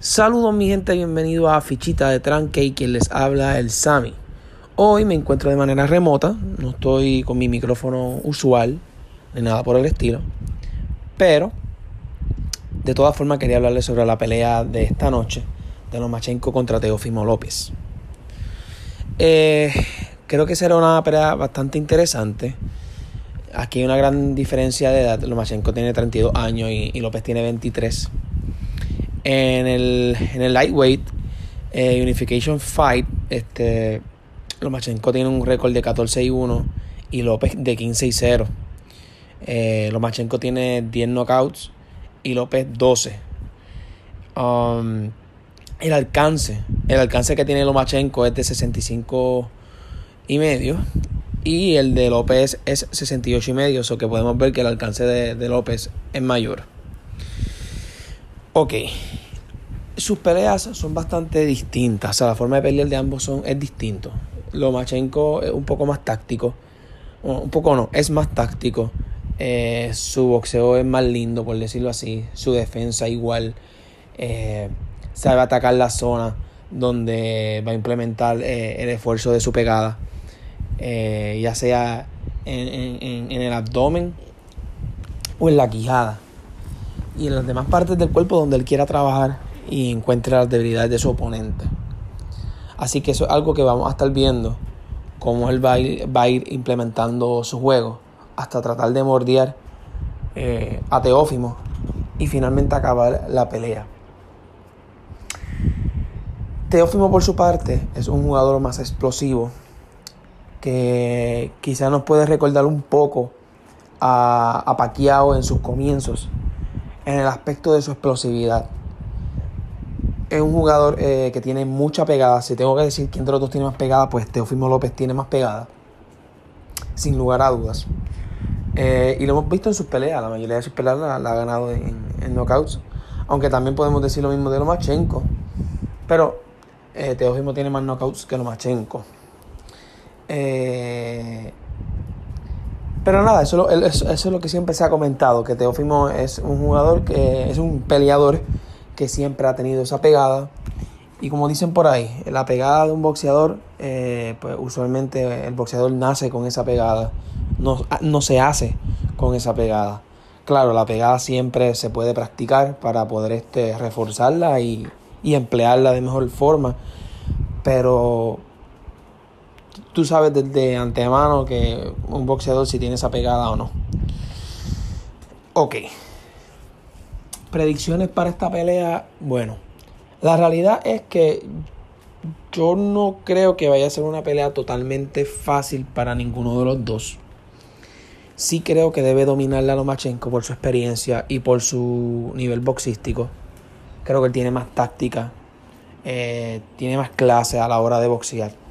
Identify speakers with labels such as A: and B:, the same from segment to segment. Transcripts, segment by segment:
A: Saludos mi gente, bienvenido a Fichita de Tranque y quien les habla el Sami. Hoy me encuentro de manera remota, no estoy con mi micrófono usual, ni nada por el estilo, pero de todas formas quería hablarles sobre la pelea de esta noche de Lomachenko contra Teofimo López. Eh, creo que será una pelea bastante interesante. Aquí hay una gran diferencia de edad. Lomachenko tiene 32 años y, y López tiene 23. En el, en el lightweight eh, Unification Fight, este, Lomachenko tiene un récord de 14 y 1 y López de 15 y 0. Eh, Lomachenko tiene 10 knockouts y López 12. Um, el alcance, el alcance que tiene Lomachenko es de 65 y medio y el de López es 68 y medio, o so que podemos ver que el alcance de, López es mayor. Ok, sus peleas son bastante distintas, o sea, la forma de pelear de ambos son, es distinto. Lomachenko es un poco más táctico, un poco no, es más táctico. Eh, su boxeo es más lindo, por decirlo así. Su defensa igual. Eh, sabe atacar la zona donde va a implementar eh, el esfuerzo de su pegada. Eh, ya sea en, en, en el abdomen o en la quijada. Y en las demás partes del cuerpo donde él quiera trabajar y encuentre las debilidades de su oponente. Así que eso es algo que vamos a estar viendo, cómo él va a ir, va ir implementando su juego hasta tratar de mordear eh, a Teófimo y finalmente acabar la pelea. Teófimo por su parte es un jugador más explosivo que quizá nos puede recordar un poco a, a Pacquiao en sus comienzos en el aspecto de su explosividad. Es un jugador eh, que tiene mucha pegada. Si tengo que decir quién de los dos tiene más pegada, pues Teofimo López tiene más pegada. Sin lugar a dudas. Eh, y lo hemos visto en sus peleas. La mayoría de sus peleas la, la ha ganado en, en, knockouts. Aunque también podemos decir lo mismo de Lomachenko. Pero eh, Teofimo tiene más knockouts que Lomachenko. Eh, pero nada, eso, eso, es lo que siempre se ha comentado, que Teófimo es un jugador que es un peleador que siempre ha tenido esa pegada. Y como dicen por ahí, la pegada de un boxeador, eh, pues usualmente el boxeador nace con esa pegada, no, no se hace con esa pegada. Claro, la pegada siempre se puede practicar para poder este, reforzarla y, y emplearla de mejor forma, pero tú sabes desde antemano que un boxeador si tiene esa pegada o no. Ok. Predicciones para esta pelea. Bueno, la realidad es que yo no creo que vaya a ser una pelea totalmente fácil para ninguno de los dos. Sí creo que debe dominar a Lomachenko por su experiencia y por su nivel boxístico. Creo que él tiene más táctica, eh, tiene más clase a la hora de boxear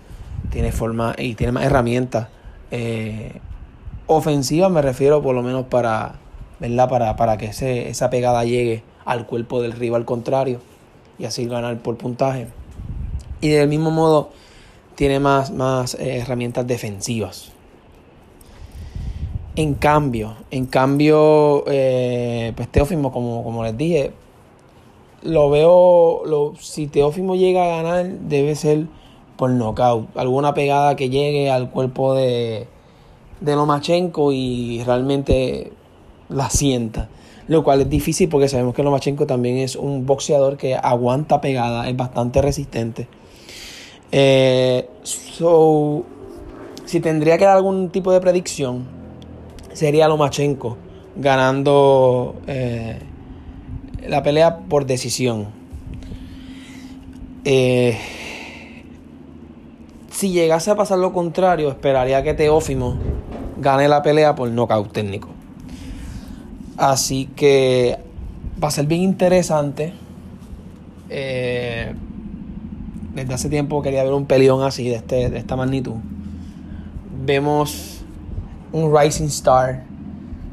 A: tiene forma y tiene más herramientas. Eh, ofensivas me refiero por lo menos para, ¿verdad? Para, para que ese, esa pegada llegue al cuerpo del rival contrario y así ganar por puntaje. Y del mismo modo tiene más, más eh, herramientas defensivas. En cambio, en cambio, eh, pues Teófimo, como, como les dije, lo veo, lo, si Teófimo llega a ganar, debe ser por nocaut. Alguna pegada que llegue al cuerpo de, de Lomachenko y realmente la sienta. Lo cual es difícil porque sabemos que Lomachenko también es un boxeador que aguanta pegada, es bastante resistente. Eh, so, si tendría que dar algún tipo de predicción, sería Lomachenko ganando eh, la pelea por decisión. Eh, si llegase a pasar lo contrario, esperaría que Teófimo gane la pelea por nocaut técnico. Así que va a ser bien interesante. Eh, desde hace tiempo quería ver un peleón así, de, este, de esta magnitud. Vemos un Rising Star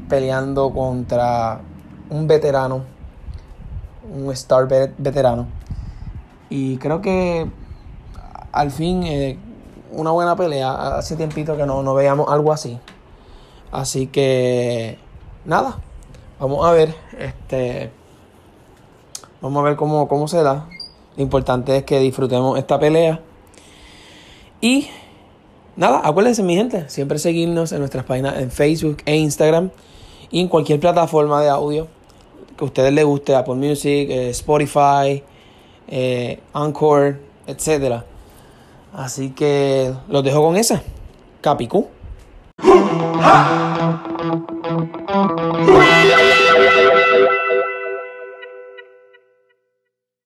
A: peleando contra un veterano, un Star veterano. Y creo que al fin eh, una buena pelea. Hace tiempito que no, no veíamos algo así. Así que nada, vamos a ver. Este Vamos a ver cómo, cómo se da. Lo importante es que disfrutemos esta pelea. Y nada, acuérdense mi gente, siempre seguirnos en nuestras páginas en Facebook e Instagram y en cualquier plataforma de audio que a ustedes les guste, Apple Music, eh, Spotify, eh, Anchor, etc. Así que los dejo con esa. Capicú.